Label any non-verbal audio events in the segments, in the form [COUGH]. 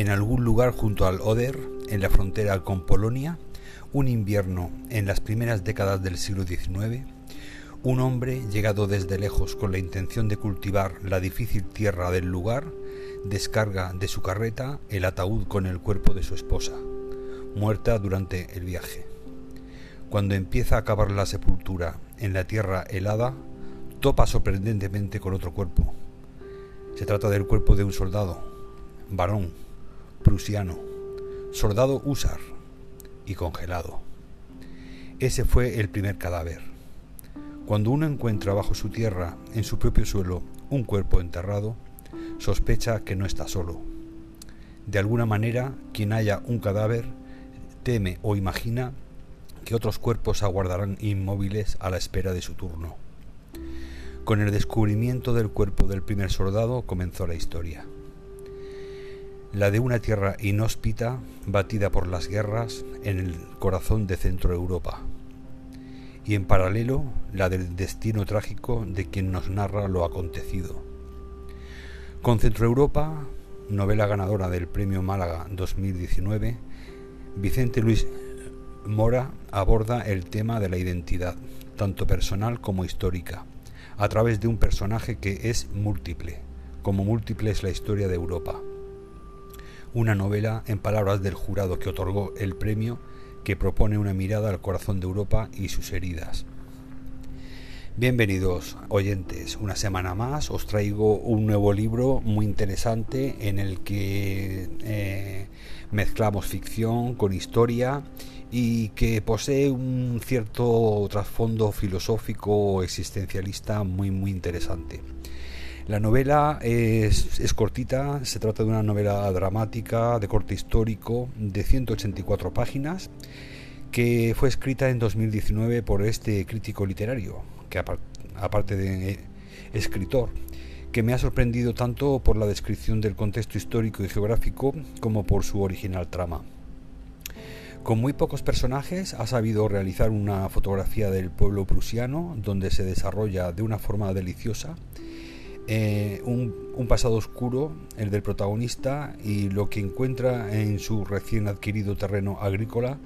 En algún lugar junto al Oder, en la frontera con Polonia, un invierno en las primeras décadas del siglo XIX, un hombre llegado desde lejos con la intención de cultivar la difícil tierra del lugar, descarga de su carreta el ataúd con el cuerpo de su esposa, muerta durante el viaje. Cuando empieza a cavar la sepultura en la tierra helada, topa sorprendentemente con otro cuerpo. Se trata del cuerpo de un soldado, varón, prusiano, soldado húsar y congelado. Ese fue el primer cadáver. Cuando uno encuentra bajo su tierra, en su propio suelo, un cuerpo enterrado, sospecha que no está solo. De alguna manera, quien haya un cadáver teme o imagina que otros cuerpos aguardarán inmóviles a la espera de su turno. Con el descubrimiento del cuerpo del primer soldado comenzó la historia. La de una tierra inhóspita, batida por las guerras en el corazón de Centro Europa. Y en paralelo, la del destino trágico de quien nos narra lo acontecido. Con Centro Europa, novela ganadora del Premio Málaga 2019, Vicente Luis Mora aborda el tema de la identidad, tanto personal como histórica, a través de un personaje que es múltiple, como múltiple es la historia de Europa. Una novela, en palabras del jurado que otorgó el premio, que propone una mirada al corazón de Europa y sus heridas. Bienvenidos oyentes, una semana más os traigo un nuevo libro muy interesante en el que eh, mezclamos ficción con historia y que posee un cierto trasfondo filosófico existencialista muy muy interesante. La novela es, cortita, se trata de una novela dramática de corte histórico de 184 páginas que fue escrita en 2019 por este crítico literario, que aparte de escritor, que me ha sorprendido tanto por la descripción del contexto histórico y geográfico como por su original trama. Con muy pocos personajes ha sabido realizar una fotografía del pueblo prusiano donde se desarrolla de una forma deliciosa eh, un, un, pasado oscuro, el del protagonista, y lo que encuentra en su recién adquirido terreno agrícola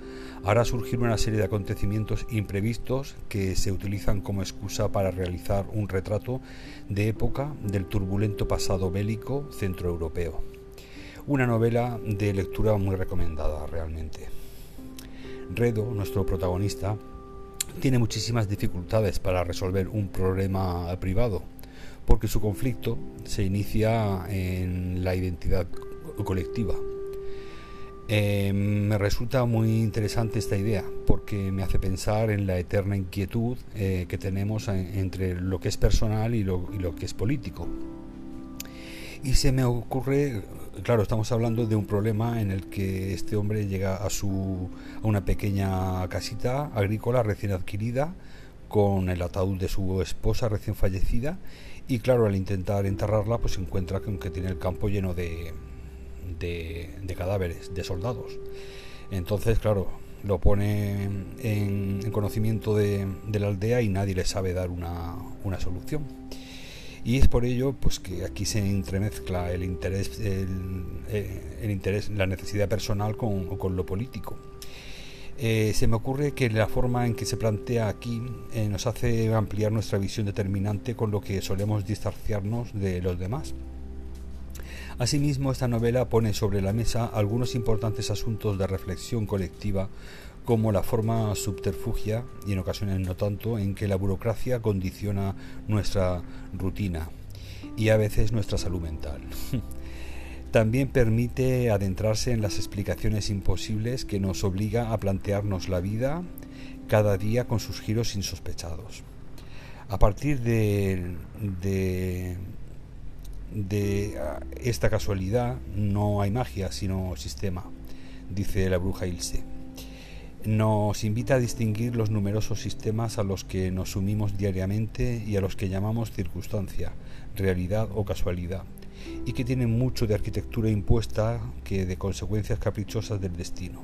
hará surgir una serie de acontecimientos imprevistos que se utilizan como excusa para realizar un retrato de época del turbulento pasado bélico centroeuropeo. Una novela de lectura muy recomendada realmente. Redo, nuestro protagonista, tiene muchísimas dificultades para resolver un problema privado, porque su conflicto se inicia en la identidad colectiva. Eh, me resulta muy interesante esta idea porque me hace pensar en la eterna inquietud eh, que tenemos entre lo que es personal y lo, y lo que es político. Y se me ocurre, claro, estamos hablando de un problema en el que este hombre llega a, su, a una pequeña casita agrícola recién adquirida con el ataúd de su esposa recién fallecida y claro, al intentar enterrarla pues se encuentra con que tiene el campo lleno de, de, cadáveres, de soldados. Entonces, claro, lo pone en, conocimiento de, la aldea y nadie le sabe dar una, una solución. Y es por ello pues que aquí se entremezcla el interés, el, eh, interés la necesidad personal con, con lo político. Eh, se me ocurre que la forma en que se plantea aquí eh, nos hace ampliar nuestra visión determinante con lo que solemos distanciarnos de los demás. Asimismo, esta novela pone sobre la mesa algunos importantes asuntos de reflexión colectiva como la forma subterfugia, y en ocasiones no tanto, en que la burocracia condiciona nuestra rutina y a veces nuestra salud mental. [LAUGHS] También permite adentrarse en las explicaciones imposibles que nos obliga a plantearnos la vida cada día con sus giros insospechados. A partir de, de, de esta casualidad no hay magia, sino sistema, dice la bruja Ilse nos invita a distinguir los numerosos sistemas a los que nos sumimos diariamente y a los que llamamos circunstancia, realidad o casualidad, y que tienen mucho de arquitectura impuesta que de consecuencias caprichosas del destino.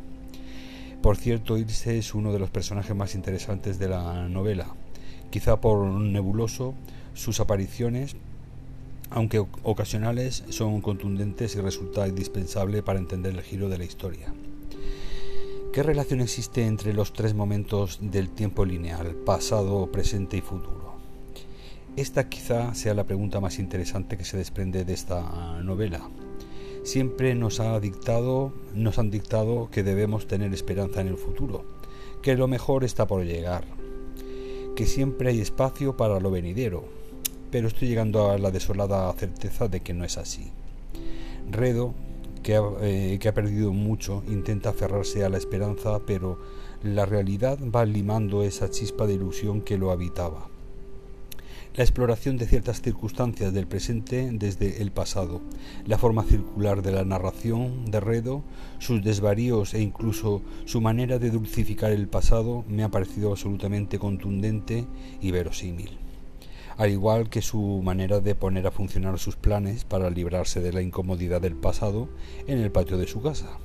Por cierto, Ilse es uno de los personajes más interesantes de la novela, quizá por nebuloso sus apariciones aunque ocasionales, son contundentes y resulta indispensable para entender el giro de la historia. ¿Qué relación existe entre los tres momentos del tiempo lineal, pasado, presente y futuro? Esta quizá sea la pregunta más interesante que se desprende de esta novela. Siempre nos, ha dictado, nos han dictado que debemos tener esperanza en el futuro, que lo mejor está por llegar, que siempre hay espacio para lo venidero, pero estoy llegando a la desolada certeza de que no es así. Redo, que ha, eh, que ha perdido mucho, intenta aferrarse a la esperanza, pero la realidad va limando esa chispa de ilusión que lo habitaba. La exploración de ciertas circunstancias del presente desde el pasado, la forma circular de la narración de Redo, sus desvaríos e incluso su manera de dulcificar el pasado me ha parecido absolutamente contundente y verosímil al igual que su manera de poner a funcionar sus planes para librarse de la incomodidad del pasado en el patio de su casa.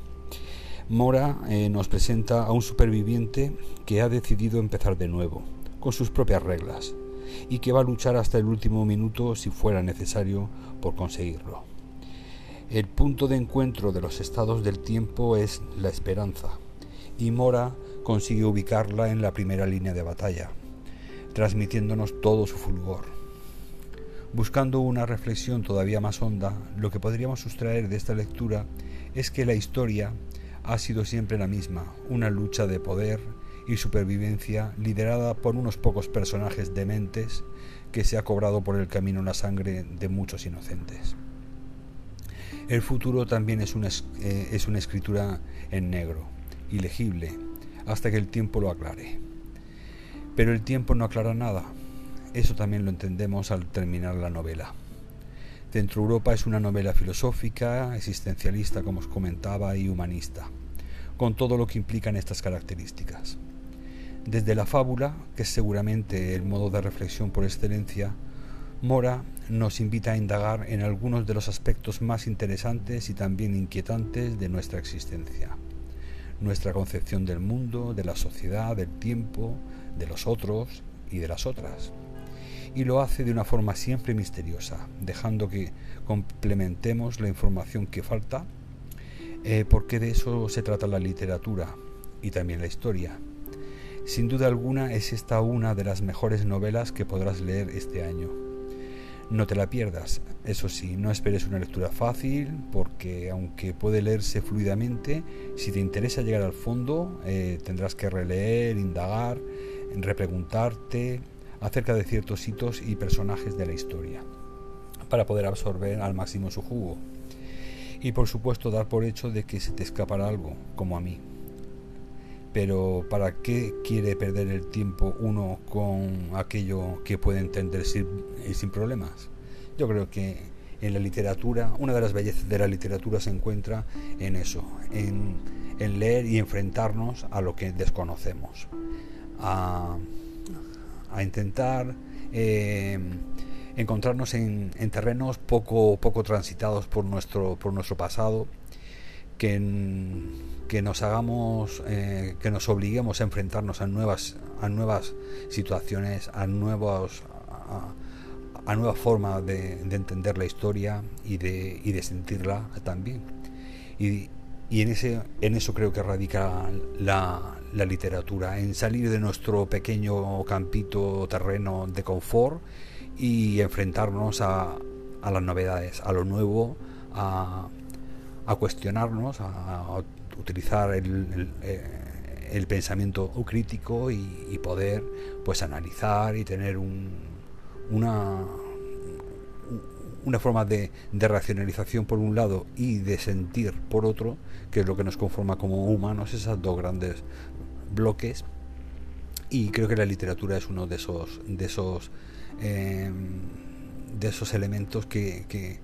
Mora eh, nos presenta a un superviviente que ha decidido empezar de nuevo, con sus propias reglas, y que va a luchar hasta el último minuto si fuera necesario por conseguirlo. El punto de encuentro de los estados del tiempo es la esperanza, y Mora consigue ubicarla en la primera línea de batalla, transmitiéndonos todo su fulgor. Buscando una reflexión todavía más honda, lo que podríamos sustraer de esta lectura es que la historia ha sido siempre la misma, una lucha de poder y supervivencia liderada por unos pocos personajes dementes que se ha cobrado por el camino la sangre de muchos inocentes. El futuro también es una, eh, es una escritura en negro, ilegible, hasta que el tiempo lo aclare. Pero el tiempo no aclara nada. Eso también lo entendemos al terminar la novela. Centro Europa es una novela filosófica, existencialista, como os comentaba, y humanista, con todo lo que implican estas características. Desde la fábula, que es seguramente el modo de reflexión por excelencia, Mora nos invita a indagar en algunos de los aspectos más interesantes y también inquietantes de nuestra existencia. Nuestra concepción del mundo, de la sociedad, del tiempo, de los otros y de las otras. Y lo hace de una forma siempre misteriosa, dejando que complementemos la información que falta, eh, porque de eso se trata la literatura y también la historia. Sin duda alguna es esta una de las mejores novelas que podrás leer este año. No te la pierdas, eso sí, no esperes una lectura fácil, porque aunque puede leerse fluidamente, si te interesa llegar al fondo, eh, tendrás que releer, indagar repreguntarte acerca de ciertos hitos y personajes de la historia, para poder absorber al máximo su jugo. Y por supuesto dar por hecho de que se te escapará algo, como a mí. Pero ¿para qué quiere perder el tiempo uno con aquello que puede entender sin, sin problemas? Yo creo que en la literatura, una de las bellezas de la literatura se encuentra en eso, en, en leer y enfrentarnos a lo que desconocemos a, intentar eh, encontrarnos en, terrenos poco, poco transitados por nuestro, por nuestro pasado, que, nos hagamos, eh, que nos obliguemos a enfrentarnos a nuevas, a nuevas situaciones, a nuevos a, nueva forma de, entender la historia y de, y de sentirla también. Y, y en, ese, en eso creo que radica la, la literatura, en salir de nuestro pequeño campito terreno de confort y enfrentarnos a, a las novedades, a lo nuevo, a, a cuestionarnos, a, utilizar el, eh, el, pensamiento crítico y, poder pues analizar y tener un, una una forma de, racionalización por un lado y de sentir por otro, que es lo que nos conforma como humanos, esas dos grandes bloques. Y creo que la literatura es uno de esos, de esos, em, de esos elementos que,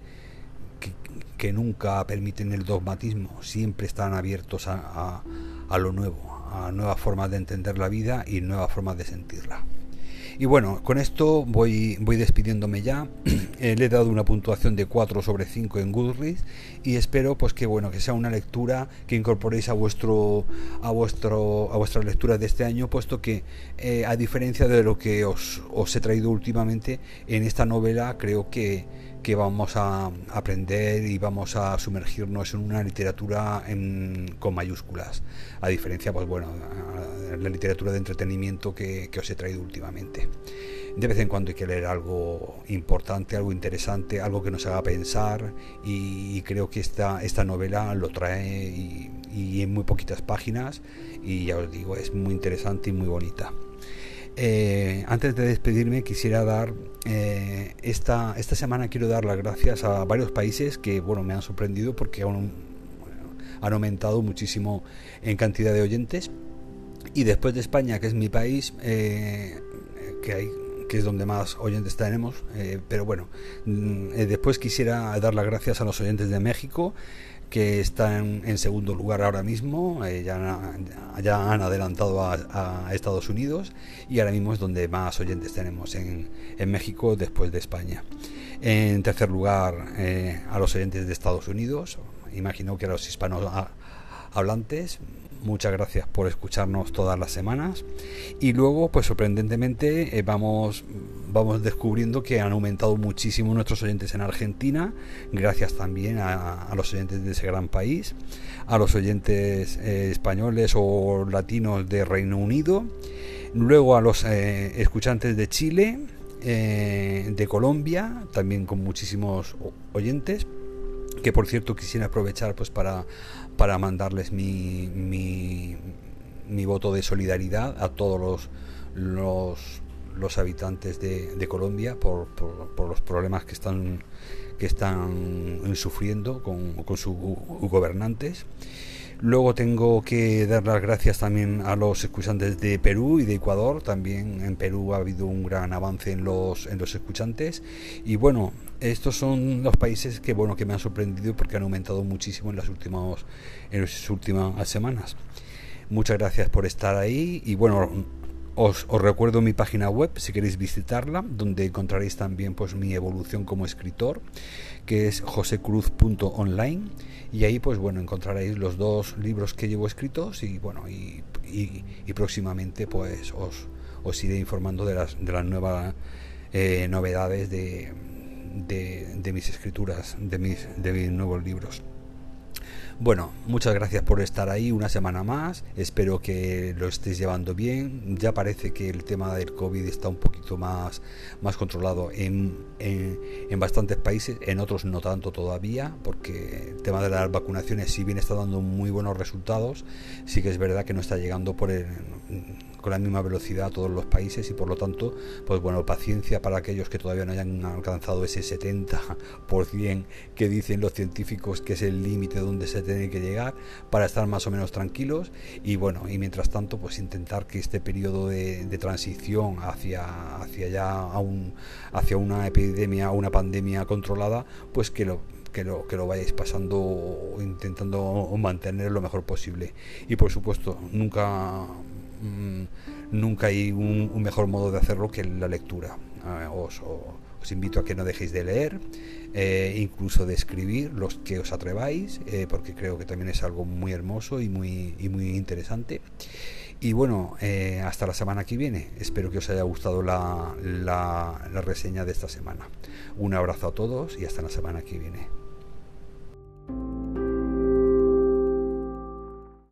nunca permiten el dogmatismo, siempre están abiertos a, a, a lo nuevo, a nuevas formas de entender la vida y nuevas formas de sentirla. Y bueno, con esto voy, voy despidiéndome ya. [CLEARS THROAT] Eh, le he dado una puntuación de 4 sobre 5 en Goodreads y espero pues que bueno, que sea una lectura que incorporéis a vuestro a vuestro a vuestra lectura de este año, puesto que eh, a diferencia de lo que os, os he traído últimamente en esta novela, creo que que vamos a aprender y vamos a sumergirnos en una literatura con mayúsculas, a diferencia, pues bueno, la literatura de entretenimiento que, os he traído últimamente. De vez en cuando hay que leer algo importante, algo interesante, algo que nos haga pensar y, creo que esta, novela lo trae y en muy poquitas páginas y ya os digo, es muy interesante y muy bonita. Eh, antes de despedirme quisiera dar eh, esta, esta semana quiero dar las gracias a varios países que bueno me han sorprendido porque han, han aumentado muchísimo en cantidad de oyentes. Y después de España que es mi país eh, que hay que es donde más oyentes tenemos pero bueno mm, después quisiera dar las gracias a los oyentes de México que están en segundo lugar ahora mismo, eh, ya, han adelantado a, Estados Unidos y ahora mismo es donde más oyentes tenemos en, México después de España. En tercer lugar eh, a los oyentes de Estados Unidos, imagino que a los hispanos hablantes, muchas gracias por escucharnos todas las semanas. Y luego pues sorprendentemente eh, vamos vamos descubriendo que han aumentado muchísimo nuestros oyentes en Argentina gracias también a, los oyentes de ese gran país a los oyentes eh, españoles o latinos de Reino Unido luego a los eh, escuchantes de Chile de Colombia también con muchísimos oyentes que por cierto quisiera aprovechar pues para, para mandarles mi, mi, voto de solidaridad a todos los, los, habitantes de, Colombia por, por, los problemas que están que están sufriendo con, con sus gobernantes Luego tengo que dar las gracias también a los escuchantes de Perú y de Ecuador. También en Perú ha habido un gran avance en los, en los escuchantes. Y bueno, estos son los países que bueno que me han sorprendido porque han aumentado muchísimo en las últimas, en las últimas semanas. Muchas gracias por estar ahí y bueno, os, os, recuerdo mi página web si queréis visitarla, donde encontraréis también pues mi evolución como escritor, que es josecruz.online y ahí pues bueno encontraréis los dos libros que llevo escritos y bueno y, y, próximamente pues os, os, iré informando de las, de las nuevas eh, novedades de, de, de, mis escrituras de mis, de mis nuevos libros bueno, muchas gracias por estar ahí una semana más. Espero que lo estéis llevando bien. Ya parece que el tema del COVID está un poquito más, más controlado en, en, bastantes países, en otros no tanto todavía, porque el tema de las vacunaciones, si bien está dando muy buenos resultados, sí que es verdad que no está llegando por el con la misma velocidad a todos los países y por lo tanto, pues bueno, paciencia para aquellos que todavía no hayan alcanzado ese 70% que dicen los científicos que es el límite donde se tiene que llegar para estar más o menos tranquilos. Y bueno, y mientras tanto, pues intentar que este periodo de, transición hacia, hacia ya a un, hacia una epidemia, una pandemia controlada, pues que lo que lo, que lo vayáis pasando intentando mantener lo mejor posible. Y por supuesto nunca Mm, nunca hay un, mejor modo de hacerlo que la lectura. Ah, os, invito a que no dejéis de leer, eh, incluso de escribir los que os atreváis, eh, porque creo que también es algo muy hermoso y muy, muy interesante. Y bueno, eh, hasta la semana que viene. Espero que os haya gustado la, la reseña de esta semana. Un abrazo a todos y hasta la semana que viene.